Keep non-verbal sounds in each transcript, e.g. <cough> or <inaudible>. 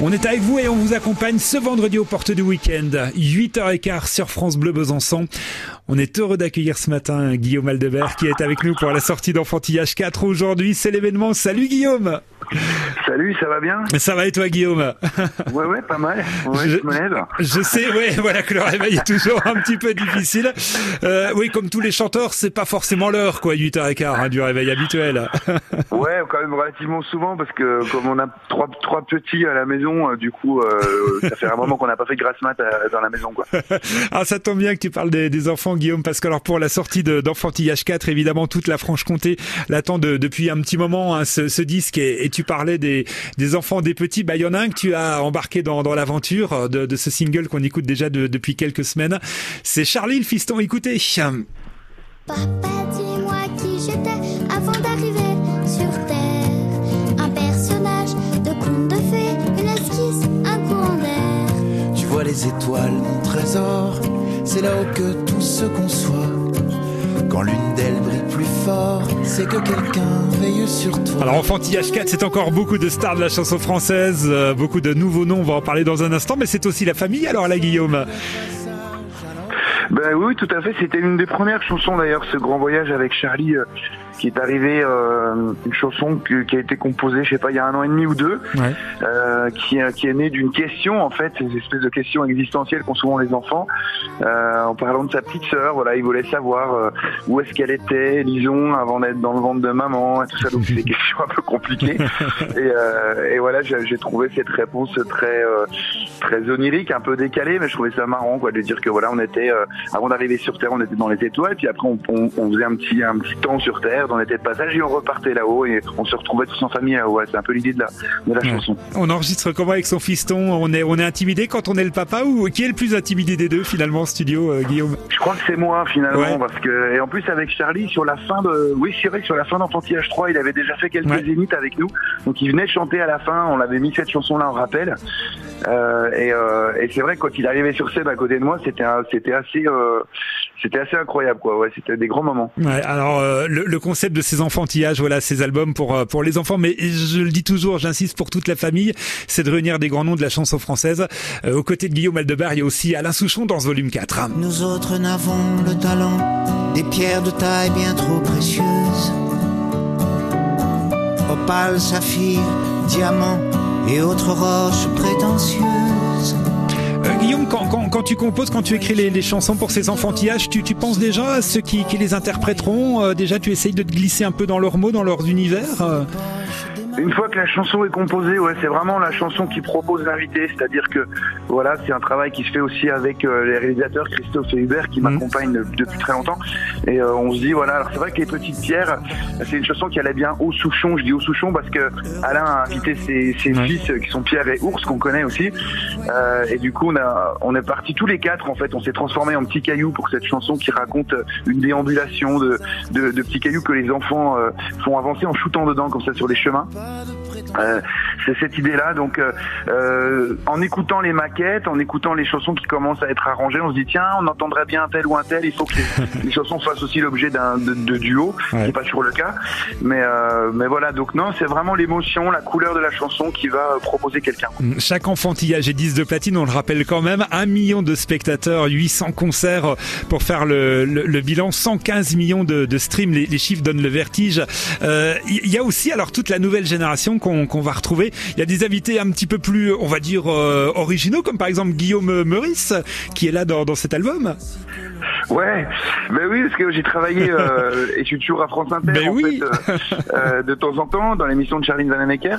On est avec vous et on vous accompagne ce vendredi aux portes du week-end, 8h15 sur France Bleu Besançon. On est heureux d'accueillir ce matin Guillaume Aldebert qui est avec nous pour la sortie d'Enfantillage 4 aujourd'hui. C'est l'événement. Salut Guillaume Salut, ça va bien Ça va et toi Guillaume <laughs> Ouais, ouais, pas mal. Ouais, je, lève. Je sais, ouais, <laughs> voilà que le réveil est toujours un petit peu difficile. Euh, oui, comme tous les chanteurs, c'est pas forcément l'heure, quoi, 8h15 hein, du réveil habituel. <laughs> ouais, quand même relativement souvent parce que comme on a trois, trois petits à la maison, euh, du coup, euh, ça fait un moment qu'on n'a pas fait de grasse mat euh, dans la maison, quoi. ah, ça tombe bien que tu parles des, des enfants, Guillaume, parce que alors pour la sortie d'Enfantillage 4, évidemment, toute la Franche-Comté l'attend de, depuis un petit moment, hein, ce, ce, disque, et, et tu parlais des, des, enfants, des petits. Bah, il y en a un que tu as embarqué dans, dans l'aventure de, de, ce single qu'on écoute déjà de, depuis quelques semaines. C'est Charlie le fiston. Écoutez. Papa, dis-moi qui j'étais avant d'arriver sur Terre. Un personnage de conte de fées, une esquisse, un courant d'air. Tu vois les étoiles, mon trésor, c'est là-haut que tout se conçoit. Quand l'une d'elles brille plus fort, c'est que quelqu'un veille sur toi. Alors Enfantillage 4, c'est encore beaucoup de stars de la chanson française, euh, beaucoup de nouveaux noms, on va en parler dans un instant, mais c'est aussi la famille alors là Guillaume ben oui, tout à fait. C'était une des premières chansons d'ailleurs, ce grand voyage avec Charlie, euh, qui est arrivé, euh, une chanson que, qui a été composée, je sais pas, il y a un an et demi ou deux, ouais. euh, qui, qui est née d'une question en fait, ces espèces de questions existentielles qu'ont souvent les enfants, euh, en parlant de sa petite sœur. Voilà, il voulait savoir euh, où est-ce qu'elle était, Lison, avant d'être dans le ventre de maman, et tout ça. Donc c'est des <laughs> questions un peu compliquées. et, euh, et voilà, j'ai trouvé cette réponse très très onirique, un peu décalée, mais je trouvais ça marrant quoi de dire que voilà, on était avant d'arriver sur Terre, on était dans les étoiles, puis après on, on, on, faisait un petit un petit temps sur Terre, on était de passage et on repartait là-haut et on se retrouvait tous en famille là-haut. Ouais, c'est un peu l'idée de la, de la Ouais. chanson. On enregistre comment avec son fiston? On est on est intimidé quand on est le papa ou qui est le plus intimidé des deux finalement en studio, euh, Guillaume? Je crois que c'est moi finalement Ouais. parce que et en plus avec Charlie sur la fin de oui c'est vrai que sur la fin d'Enfantillage 3 il avait déjà fait quelques zéniths avec nous donc il venait chanter à la fin on l'avait mis cette chanson là en rappel et, euh, et c'est vrai quand il arrivait sur scène à côté de moi c'était un- c'était assez euh, c'était assez incroyable quoi ouais c'était des grands moments Ouais, alors euh, le, le concept de ces enfantillages, voilà, ces albums pour euh, pour les enfants, mais je le dis toujours, j'insiste pour toute la famille, c'est de réunir des grands noms de la chanson française. Euh, aux côtés de Guillaume Aldebert, il y a aussi Alain Souchon dans ce volume 4. Nous autres n'avons le talent des pierres de taille bien trop précieuses. Opale, saphir, diamant et autres roches prétentieuses. Euh, Guillaume, quand, quand, tu composes, quand tu écris les, chansons pour ces enfantillages, tu, penses déjà à ceux qui, qui les interpréteront? Euh, Déjà, tu essayes de te glisser un peu dans leurs mots, dans leurs univers euh? Une fois que la chanson est composée, ouais, c'est vraiment la chanson qui propose l'invité, c'est-à-dire que voilà, c'est un travail qui se fait aussi avec euh, les réalisateurs Christophe et Hubert qui Mhm. m'accompagnent de- depuis très longtemps. Et euh, on se dit voilà, alors c'est vrai que les petites pierres, c'est une chanson qui allait bien au Souchon. Je dis au Souchon parce que Alain a invité ses, ses fils euh, qui sont Pierre et Ours qu'on connaît aussi. Euh, et du coup, on a on est partis tous les quatre en fait. On s'est transformés en petits cailloux pour cette chanson qui raconte euh, une déambulation de, de, de petits cailloux que les enfants euh, font avancer en shootant dedans comme ça sur les chemins. Euh, c'est cette idée-là. Donc, euh, euh, en écoutant les maquettes, en écoutant les chansons qui commencent à être arrangées, on se dit tiens, on entendrait bien un tel ou un tel. Il faut que les, <laughs> les chansons fassent aussi l'objet d'un de, de duo, Ouais. ce qui n'est pas toujours le cas. Mais, euh, mais voilà. Donc non, c'est vraiment l'émotion, la couleur de la chanson qui va euh, proposer quelqu'un. Chaque enfantillage est 10 de platine, on le rappelle quand même. Un million de spectateurs, 800 concerts pour faire le, le, le bilan, 115 millions de, de streams. Les, les chiffres donnent le vertige. Euh, Il y a aussi alors toute la nouvelle génération qu'on qu'on va retrouver. Il y a des invités un petit peu plus, on va dire, euh, originaux, comme par exemple Guillaume Meurice, qui est là dans, dans cet album. Ouais, ben oui, parce que j'ai travaillé euh, et je suis toujours à France Inter Ben en oui. fait, euh, euh, de temps en temps dans l'émission de Charline Vanhoenacker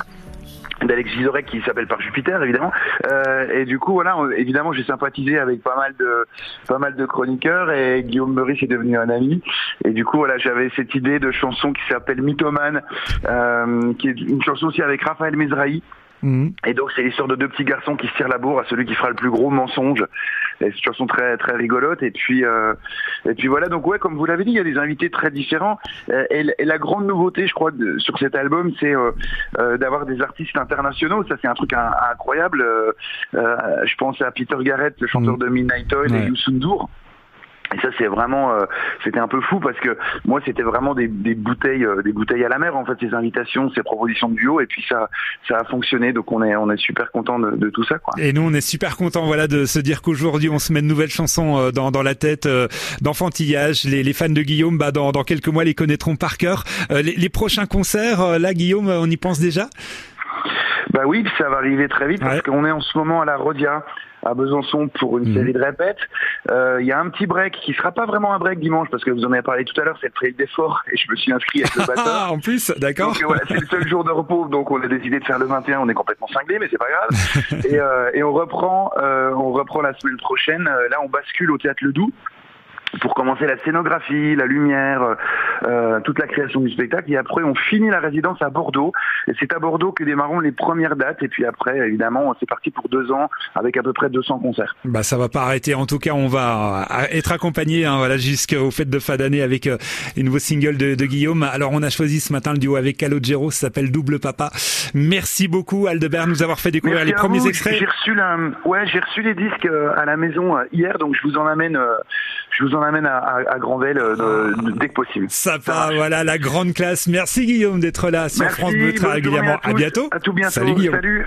d'Alex Vizorek qui s'appelle par Jupiter évidemment euh, et du coup voilà on- évidemment j'ai sympathisé avec pas mal de pas mal de chroniqueurs et Guillaume Meurice est devenu un ami et du coup voilà j'avais cette idée de chanson qui s'appelle Mythomane euh, qui est une chanson aussi avec Raphaël Mesrahi Mhm. et donc c'est l'histoire de deux petits garçons qui se tirent la bourre à celui qui fera le plus gros mensonge. Une chanson très très rigolote. Et puis euh, et puis voilà donc ouais comme vous l'avez dit il y a des invités très différents. Euh, Et, et la grande nouveauté je crois de- sur cet album c'est euh, d'avoir des artistes internationaux. Ça c'est un truc incroyable. Je pense à Peter Garrett le chanteur Mhm. de Midnight Oil Ouais. et Youssou N'Dour. Et ça c'est vraiment, euh, c'était un peu fou parce que moi c'était vraiment des, bouteilles, euh, des bouteilles à la mer en fait, ces invitations, ces propositions de duo, et puis ça, ça a fonctionné, donc on est, on est super content de, tout ça quoi. Et nous on est super content voilà de se dire qu'aujourd'hui on se met de nouvelles chansons euh, dans, dans la tête d'enfantillage. Les, les fans de Guillaume, bah dans, dans quelques mois les connaîtront par cœur. Les, les, prochains concerts, là Guillaume, on y pense déjà? Bah oui, ça va arriver très vite parce qu'on est en ce moment à la Rodia à Besançon pour une mmh. série de répètes. Euh, il y a un petit break qui sera pas vraiment un break dimanche parce que vous en avez parlé tout à l'heure, c'est le trail d'effort <laughs> et je me suis inscrit avec le <laughs> batteur. en plus, d'accord. Voilà, c'est le seul jour de repos, donc on a décidé de faire le 21. On est complètement cinglé, mais c'est pas grave. <laughs> et, euh, et, on reprend, euh, on reprend la semaine prochaine. Là, on bascule au théâtre Le Doux pour commencer la scénographie, la lumière, euh, toute la création du spectacle. Et après, on finit la résidence à Bordeaux. Et c'est à Bordeaux que démarrons les premières dates. Et puis après, évidemment, c'est parti pour deux ans avec à peu près 200 concerts. Bah, ça va pas arrêter. En tout cas, on va être accompagné hein, voilà, jusqu'au fête de fin d'année avec euh, les nouveaux singles de, de, Guillaume. Alors, on a choisi ce matin le duo avec Calogero. Ça s'appelle Double Papa. Merci beaucoup, Aldebert, nous avoir fait découvrir Merci les premiers vous. extraits. J'ai reçu, la... ouais, j'ai reçu les disques euh, à la maison hier, donc je vous en amène, je vous en amène à, à, à euh, ah. dès que possible. Sympa, voilà la grande classe. Merci Guillaume d'être là sur Merci, France Bleu très régulièrement. À, bientôt. À tout bientôt. Salut Guillaume. Salut.